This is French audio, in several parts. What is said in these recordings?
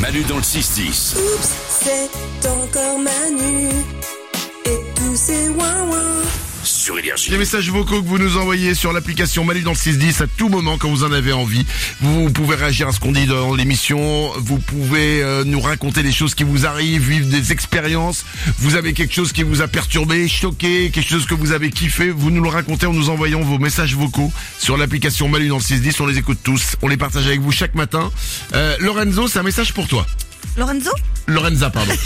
Manu dans le 6-10. Oups, c'est encore Manu. Énergie. Les messages vocaux que vous nous envoyez sur l'application Manu dans le 610 à tout moment quand vous en avez envie. Vous pouvez réagir à ce qu'on dit dans l'émission. Vous pouvez euh, nous raconter des choses qui vous arrivent, vivre des expériences. Vous avez quelque chose qui vous a perturbé, choqué, quelque chose que vous avez kiffé. Vous nous le racontez en nous envoyant vos messages vocaux sur l'application Manu dans le 610. On les écoute tous. On les partage avec vous chaque matin. Euh, Lorenzo, c'est un message pour toi. Lorenzo? Lorenza, pardon.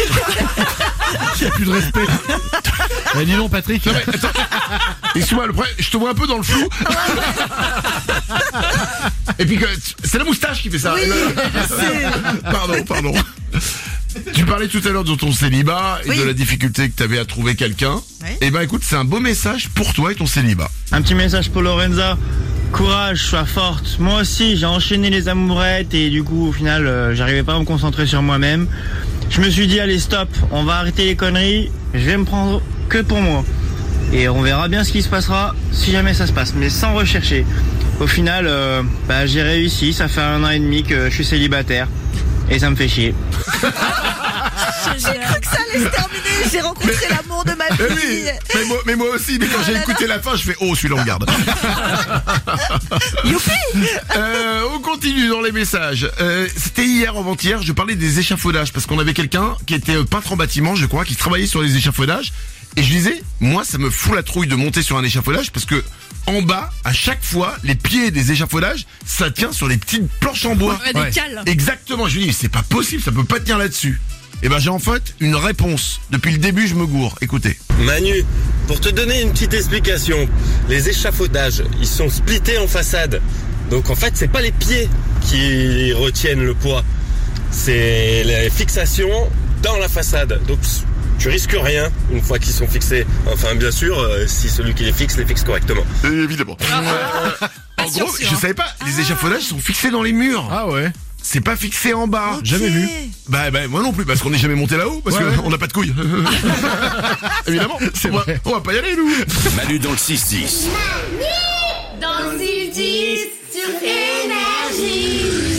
Il n'y a plus de respect. Eh, dis donc Patrick. Non, mais attends. Excuse-moi, le problème, je te vois un peu dans le flou. Et puis que c'est la moustache qui fait ça. pardon, pardon. Tu parlais tout à l'heure de ton célibat et Oui. de la difficulté que tu avais à trouver quelqu'un. Oui. Et ben écoute, c'est un beau message pour toi et ton célibat. Un petit message pour Lorenza. Courage, sois forte. Moi aussi, j'ai enchaîné les amourettes et du coup, au final, euh, j'arrivais pas à me concentrer sur moi-même. Je me suis dit, allez, stop, on va arrêter les conneries. Je vais me prendre que pour moi. Et on verra bien ce qui se passera si jamais ça se passe, mais sans rechercher. Au final, euh, bah, j'ai réussi. Ça fait un an et demi que je suis célibataire. Et ça me fait chier. J'ai cru que ça allait se terminer. J'ai rencontré l'amour de ma Eh oui, vie. mais moi, mais moi aussi, mais quand Oh j'ai là écouté la fin, je fais oh celui-là on garde. Youpi Euh, on continue dans les messages. Euh, C'était hier, avant-hier, je parlais des échafaudages parce qu'on avait quelqu'un qui était peintre en bâtiment, je crois, qui travaillait sur les échafaudages. Et je disais, moi, ça me fout la trouille de monter sur un échafaudage parce que en bas, à chaque fois, les pieds des échafaudages, ça tient sur les petites planches en bois. Ouais, des cales. Exactement. Je lui dis, mais c'est pas possible, ça peut pas tenir là-dessus. Et ben j'ai en fait une réponse. Depuis le début, je me gourre. Écoutez. Manu, pour te donner une petite explication, les échafaudages, ils sont splittés en façade. Donc en fait, c'est pas les pieds qui retiennent le poids, c'est les fixations dans la façade. Donc tu risques rien une fois qu'ils sont fixés. Enfin, bien sûr, euh, si celui qui les fixe les fixe correctement. Euh, évidemment. Euh, en gros, sûr, je hein. savais pas, les échafaudages sont fixés dans les murs. Ah ouais. C'est pas fixé en bas. Jamais vu. Bah, bah, moi non plus, parce qu'on n'est jamais monté là-haut, parce Ouais, ouais. qu'on n'a pas de couilles. Évidemment, C'est on va, on va pas y aller, nous. Manu dans le 6-10. Dans le 6-10 sur Énergie.